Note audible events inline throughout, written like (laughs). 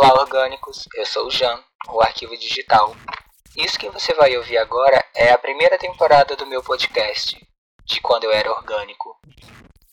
Olá, orgânicos! Eu sou o Jan, o Arquivo Digital. Isso que você vai ouvir agora é a primeira temporada do meu podcast, de quando eu era orgânico.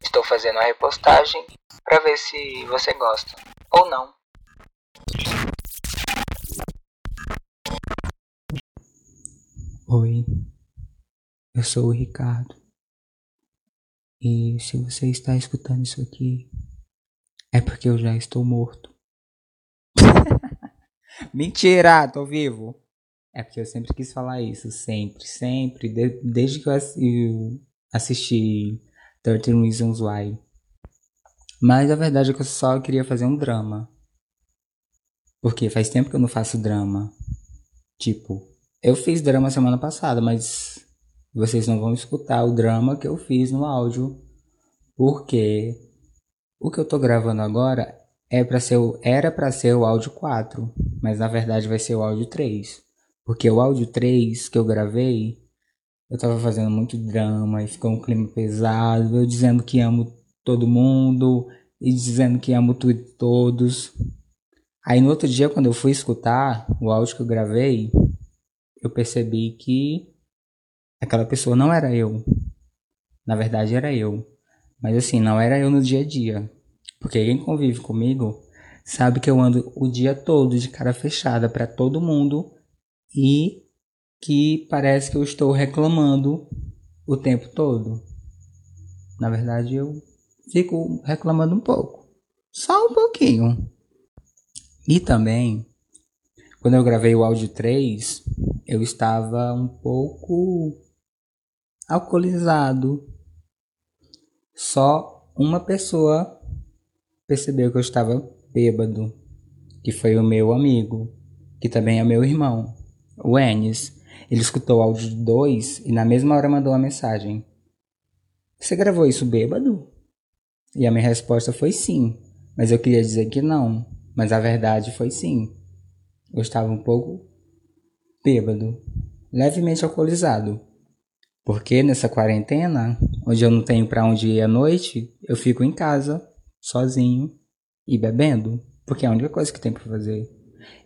Estou fazendo a repostagem para ver se você gosta ou não. Oi, eu sou o Ricardo. E se você está escutando isso aqui, é porque eu já estou morto. Mentira, tô vivo. É porque eu sempre quis falar isso, sempre, sempre, de, desde que eu assisti 13 Reasons Why. Mas a verdade é que eu só queria fazer um drama. Porque faz tempo que eu não faço drama. Tipo, eu fiz drama semana passada, mas vocês não vão escutar o drama que eu fiz no áudio. Porque o que eu tô gravando agora é para ser era para ser o áudio 4, mas na verdade vai ser o áudio 3. Porque o áudio 3 que eu gravei, eu tava fazendo muito drama e ficou um clima pesado, eu dizendo que amo todo mundo e dizendo que amo tudo todos. Aí no outro dia, quando eu fui escutar o áudio que eu gravei, eu percebi que aquela pessoa não era eu. Na verdade, era eu. Mas assim, não era eu no dia a dia. Porque quem convive comigo sabe que eu ando o dia todo de cara fechada para todo mundo e que parece que eu estou reclamando o tempo todo. Na verdade, eu fico reclamando um pouco. Só um pouquinho. E também, quando eu gravei o áudio 3, eu estava um pouco alcoolizado. Só uma pessoa percebeu que eu estava bêbado, que foi o meu amigo, que também é meu irmão, o Enes. Ele escutou o áudio 2 e na mesma hora mandou uma mensagem. Você gravou isso bêbado? E a minha resposta foi sim, mas eu queria dizer que não, mas a verdade foi sim. Eu estava um pouco bêbado, levemente alcoolizado. Porque nessa quarentena, onde eu não tenho para onde ir à noite, eu fico em casa sozinho e bebendo, porque é a única coisa que tem para fazer.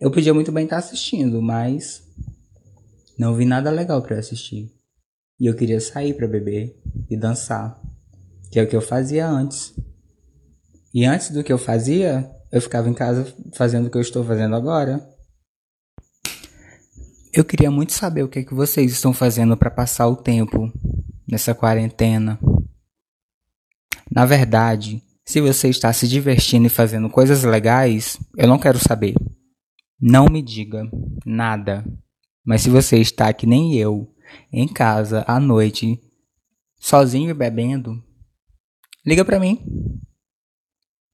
Eu podia muito bem estar assistindo, mas não vi nada legal para assistir. E eu queria sair para beber e dançar, que é o que eu fazia antes. E antes do que eu fazia, eu ficava em casa fazendo o que eu estou fazendo agora. Eu queria muito saber o que, é que vocês estão fazendo para passar o tempo nessa quarentena. Na verdade, se você está se divertindo e fazendo coisas legais, eu não quero saber. Não me diga nada. Mas se você está que nem eu, em casa, à noite, sozinho e bebendo, liga para mim.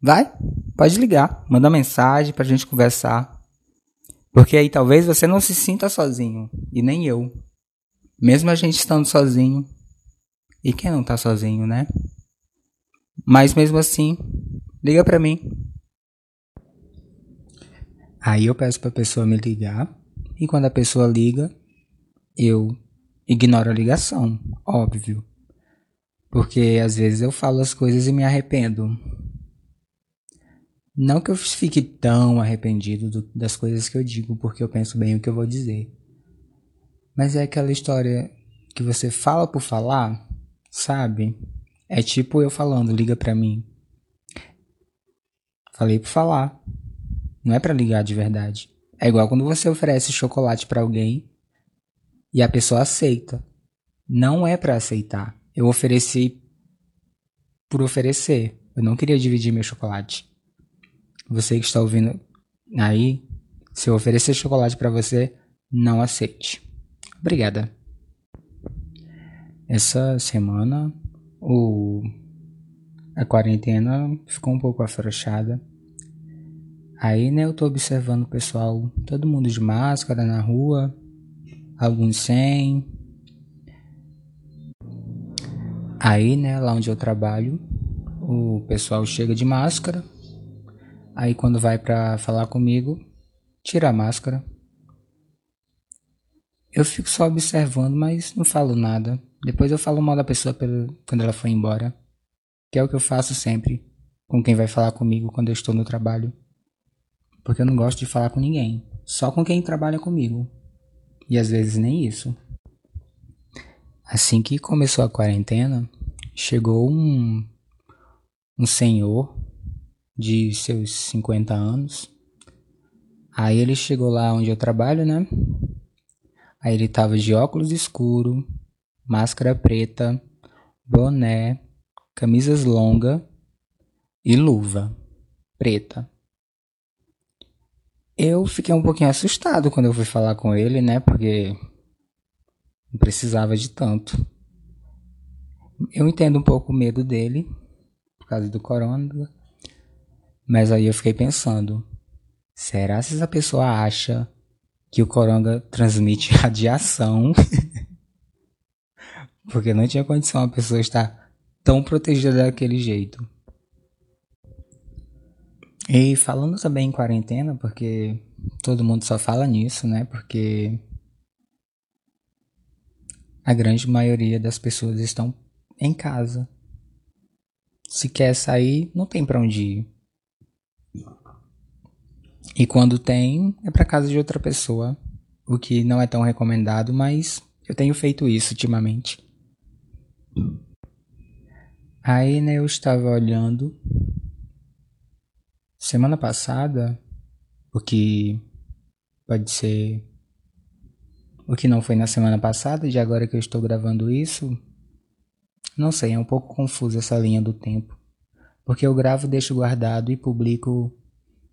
Vai, pode ligar, manda mensagem pra gente conversar. Porque aí talvez você não se sinta sozinho, e nem eu. Mesmo a gente estando sozinho. E quem não tá sozinho, né? Mas mesmo assim, liga para mim. Aí eu peço para a pessoa me ligar e quando a pessoa liga, eu ignoro a ligação, óbvio. Porque às vezes eu falo as coisas e me arrependo. Não que eu fique tão arrependido do, das coisas que eu digo, porque eu penso bem o que eu vou dizer. Mas é aquela história que você fala por falar, sabe? É tipo eu falando, liga pra mim. Falei pra falar. Não é para ligar de verdade. É igual quando você oferece chocolate para alguém e a pessoa aceita. Não é para aceitar. Eu ofereci por oferecer. Eu não queria dividir meu chocolate. Você que está ouvindo aí, se eu oferecer chocolate para você, não aceite. Obrigada. Essa semana o, a quarentena ficou um pouco afrouxada. Aí, né, eu tô observando o pessoal, todo mundo de máscara na rua, alguns sem. Aí, né, lá onde eu trabalho, o pessoal chega de máscara. Aí, quando vai pra falar comigo, tira a máscara. Eu fico só observando, mas não falo nada. Depois eu falo mal da pessoa quando ela foi embora. Que é o que eu faço sempre com quem vai falar comigo quando eu estou no trabalho. porque eu não gosto de falar com ninguém, só com quem trabalha comigo. E às vezes nem isso. Assim que começou a quarentena, chegou um, um senhor de seus 50 anos. Aí ele chegou lá onde eu trabalho, né? Aí ele tava de óculos escuro, máscara preta, boné, camisas longa e luva preta. Eu fiquei um pouquinho assustado quando eu fui falar com ele, né? Porque não precisava de tanto. Eu entendo um pouco o medo dele, por causa do corona. Mas aí eu fiquei pensando: será se essa pessoa acha que o coronga transmite (laughs) radiação? Porque não tinha condição a pessoa estar tão protegida daquele jeito. E falando também em quarentena, porque todo mundo só fala nisso, né? Porque a grande maioria das pessoas estão em casa. Se quer sair, não tem para onde ir. E quando tem, é para casa de outra pessoa, o que não é tão recomendado, mas eu tenho feito isso ultimamente. Aí, né, eu estava olhando semana passada, o que pode ser o que não foi na semana passada, de agora que eu estou gravando isso. Não sei, é um pouco confusa essa linha do tempo. Porque eu gravo, deixo guardado e publico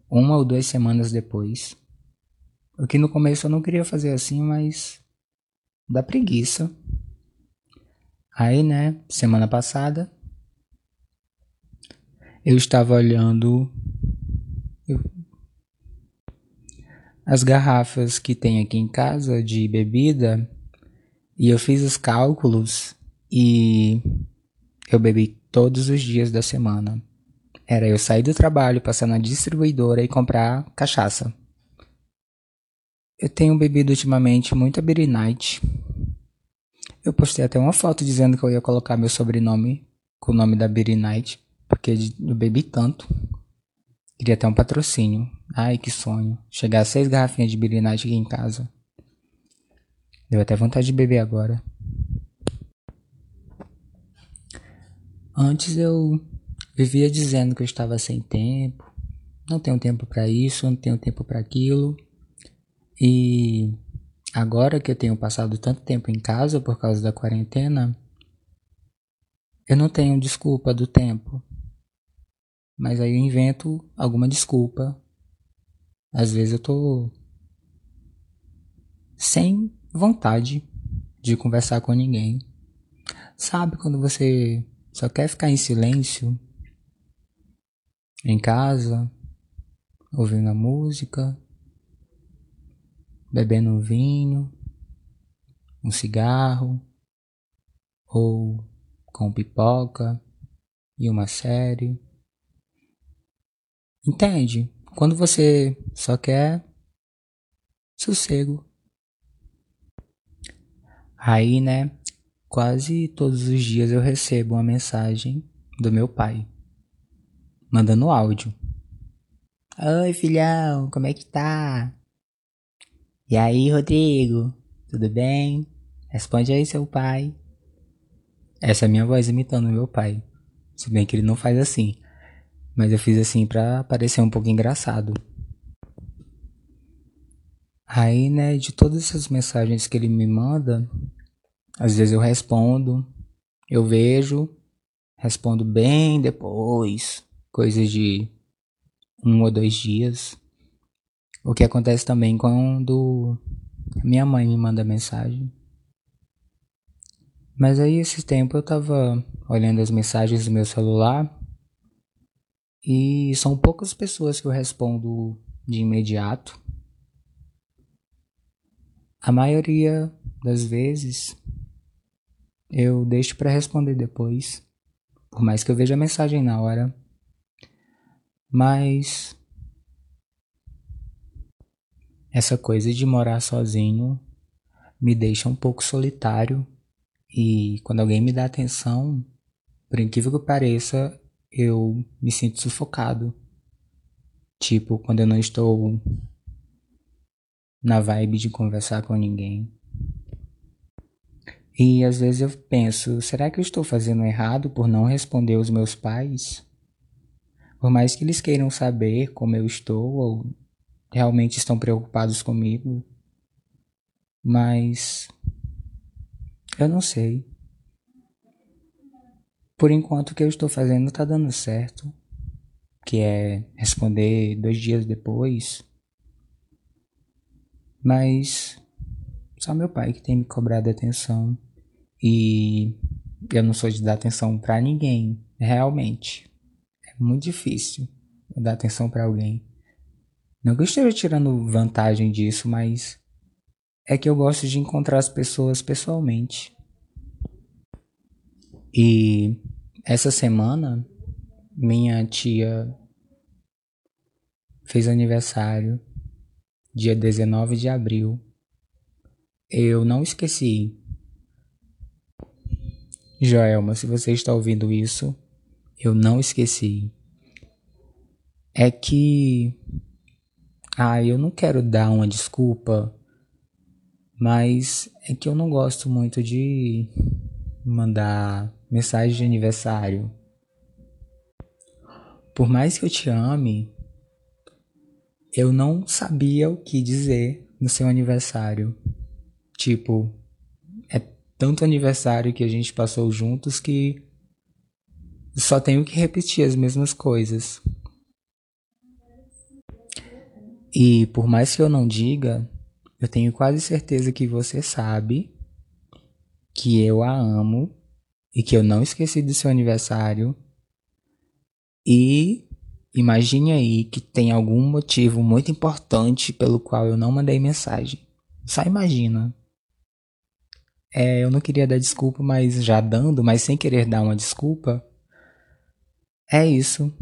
uma ou duas semanas depois. O que no começo eu não queria fazer assim, mas dá preguiça. Aí, né, semana passada, eu estava olhando as garrafas que tem aqui em casa de bebida e eu fiz os cálculos e eu bebi todos os dias da semana. Era eu sair do trabalho, passar na distribuidora e comprar cachaça. Eu tenho bebido ultimamente muita Beer Night. Eu postei até uma foto dizendo que eu ia colocar meu sobrenome com o nome da Beer Night, porque eu bebi tanto. Queria ter um patrocínio. Ai, que sonho. Chegar a seis garrafinhas de Beer Night aqui em casa. Deu até vontade de beber agora. Antes eu vivia dizendo que eu estava sem tempo, não tenho tempo para isso, não tenho tempo para aquilo. E agora que eu tenho passado tanto tempo em casa por causa da quarentena, eu não tenho desculpa do tempo. Mas aí eu invento alguma desculpa. Às vezes eu tô sem vontade de conversar com ninguém. Sabe quando você só quer ficar em silêncio em casa, ouvindo a música, bebendo um vinho, um cigarro ou com pipoca e uma série. Entende? Quando você só quer sossego. Aí, né, Quase todos os dias eu recebo uma mensagem do meu pai, mandando áudio. Oi, filhão, como é que tá? E aí, Rodrigo, tudo bem? Responde aí, seu pai. Essa é a minha voz imitando meu pai. Se bem que ele não faz assim. Mas eu fiz assim pra parecer um pouco engraçado. Aí, né, de todas essas mensagens que ele me manda, às vezes eu respondo, eu vejo, respondo bem depois, coisas de um ou dois dias. O que acontece também quando minha mãe me manda mensagem. Mas aí esse tempo eu tava olhando as mensagens do meu celular e são poucas pessoas que eu respondo de imediato. A maioria das vezes eu deixo para responder depois, por mais que eu veja a mensagem na hora. Mas essa coisa de morar sozinho me deixa um pouco solitário e quando alguém me dá atenção, por incrível que pareça, eu me sinto sufocado. Tipo, quando eu não estou na vibe de conversar com ninguém. E às vezes eu penso, será que eu estou fazendo errado por não responder os meus pais? Por mais que eles queiram saber como eu estou ou realmente estão preocupados comigo, mas eu não sei. Por enquanto o que eu estou fazendo está dando certo, que é responder dois dias depois. Mas só meu pai que tem me cobrado atenção e eu não sou de dar atenção para ninguém, realmente. É muito difícil dar atenção para alguém. Não que eu esteja tirando vantagem disso, mas é que eu gosto de encontrar as pessoas pessoalmente. E essa semana, minha tia fez aniversário, dia 19 de abril. Eu não esqueci. Joelma, se você está ouvindo isso, eu não esqueci. É que. Ah, eu não quero dar uma desculpa, mas é que eu não gosto muito de mandar mensagem de aniversário. Por mais que eu te ame, eu não sabia o que dizer no seu aniversário. Tipo, é tanto aniversário que a gente passou juntos que só tenho que repetir as mesmas coisas. E por mais que eu não diga, eu tenho quase certeza que você sabe que eu a amo e que eu não esqueci do seu aniversário. E imagine aí que tem algum motivo muito importante pelo qual eu não mandei mensagem. Só imagina. É, eu não queria dar desculpa, mas já dando, mas sem querer dar uma desculpa. É isso.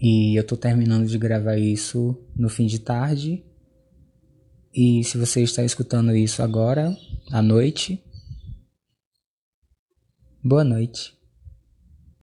E eu tô terminando de gravar isso no fim de tarde. E se você está escutando isso agora, à noite, boa noite.